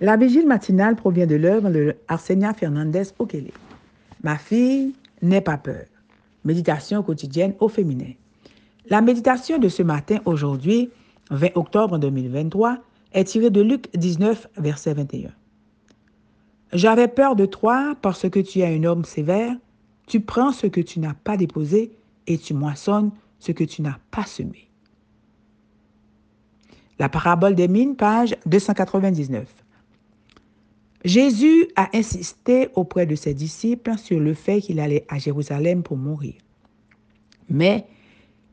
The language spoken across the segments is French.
La vigile matinale provient de l'œuvre de Arsenia Fernandez Okele. Ma fille, n'aie pas peur. Méditation quotidienne au féminin. La méditation de ce matin, aujourd'hui, 20 octobre 2023, est tirée de Luc 19, verset 21. J'avais peur de toi parce que tu es un homme sévère. Tu prends ce que tu n'as pas déposé et tu moissonnes ce que tu n'as pas semé. La parabole des mines, page 299. Jésus a insisté auprès de ses disciples sur le fait qu'il allait à Jérusalem pour mourir. Mais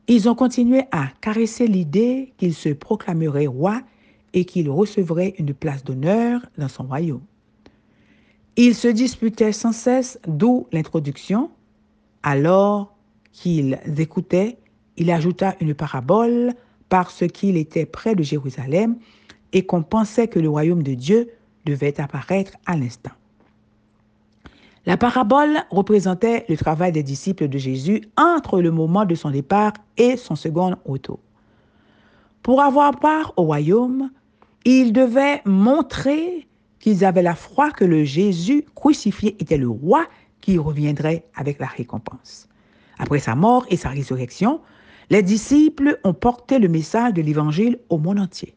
ils ont continué à caresser l'idée qu'il se proclamerait roi et qu'il recevrait une place d'honneur dans son royaume. Ils se disputaient sans cesse, d'où l'introduction. Alors qu'ils écoutaient, il ajouta une parabole parce qu'il était près de Jérusalem et qu'on pensait que le royaume de Dieu devait apparaître à l'instant. La parabole représentait le travail des disciples de Jésus entre le moment de son départ et son second retour. Pour avoir part au royaume, ils devaient montrer qu'ils avaient la foi que le Jésus crucifié était le roi qui reviendrait avec la récompense. Après sa mort et sa résurrection, les disciples ont porté le message de l'Évangile au monde entier.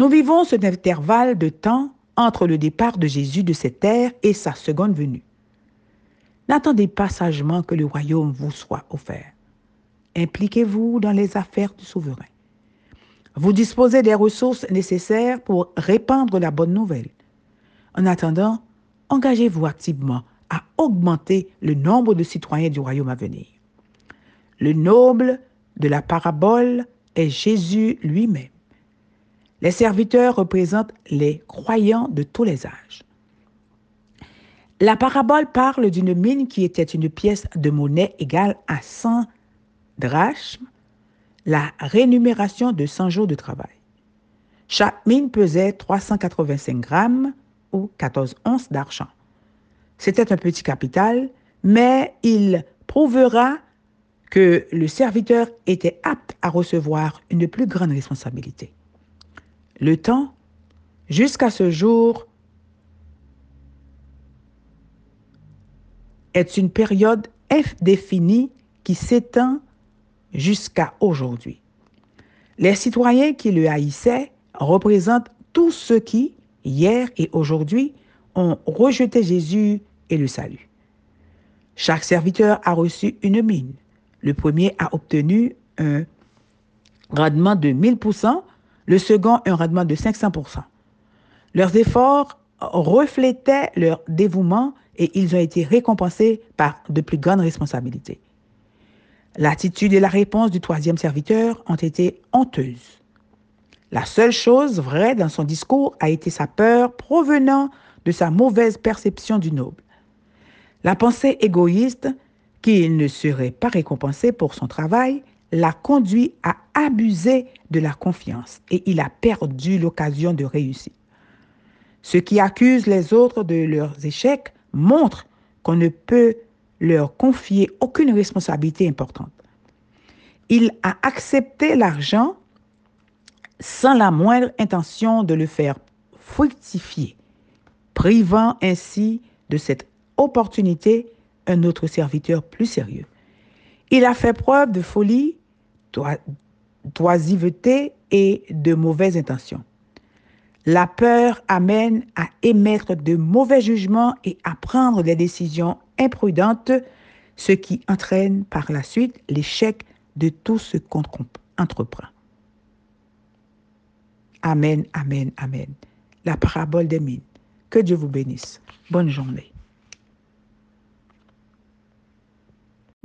Nous vivons cet intervalle de temps entre le départ de Jésus de cette terre et sa seconde venue. N'attendez pas sagement que le royaume vous soit offert. Impliquez-vous dans les affaires du souverain. Vous disposez des ressources nécessaires pour répandre la bonne nouvelle. En attendant, engagez-vous activement à augmenter le nombre de citoyens du royaume à venir. Le noble de la parabole est Jésus lui-même. Les serviteurs représentent les croyants de tous les âges. La parabole parle d'une mine qui était une pièce de monnaie égale à 100 drachmes, la rémunération de 100 jours de travail. Chaque mine pesait 385 grammes ou 14 onces d'argent. C'était un petit capital, mais il prouvera que le serviteur était apte à recevoir une plus grande responsabilité. Le temps, jusqu'à ce jour, est une période indéfinie qui s'étend jusqu'à aujourd'hui. Les citoyens qui le haïssaient représentent tous ceux qui, hier et aujourd'hui, ont rejeté Jésus et le salut. Chaque serviteur a reçu une mine. Le premier a obtenu un rendement de 1000%, le second un rendement de 500% Leurs efforts reflétaient leur dévouement et ils ont été récompensés par de plus grandes responsabilités. L'attitude et la réponse du troisième serviteur ont été honteuses. La seule chose vraie dans son discours a été sa peur provenant de sa mauvaise perception du noble. La pensée égoïste qu'il ne serait pas récompensé pour son travail l'a conduit à abuser de la confiance et il a perdu l'occasion de réussir. Ceux qui accusent les autres de leurs échecs montrent qu'on ne peut leur confier aucune responsabilité importante. Il a accepté l'argent sans la moindre intention de le faire fructifier, privant ainsi de cette opportunité un autre serviteur plus sérieux. Il a fait preuve de folie d'oisiveté et de mauvaises intentions. La peur amène à émettre de mauvais jugements et à prendre des décisions imprudentes, ce qui entraîne par la suite l'échec de tout ce qu'on entreprend. Amen, amen, amen. La parabole des mines. Que Dieu vous bénisse. Bonne journée.